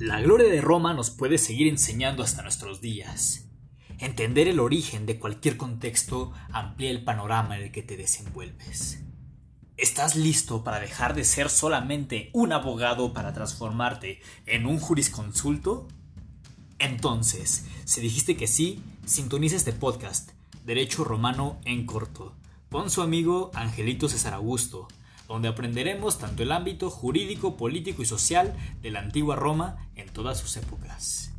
La gloria de Roma nos puede seguir enseñando hasta nuestros días. Entender el origen de cualquier contexto amplía el panorama en el que te desenvuelves. ¿Estás listo para dejar de ser solamente un abogado para transformarte en un jurisconsulto? Entonces, si dijiste que sí, sintoniza este podcast, Derecho Romano en Corto, con su amigo Angelito César Augusto, donde aprenderemos tanto el ámbito jurídico, político y social de la antigua Roma todas sus épocas.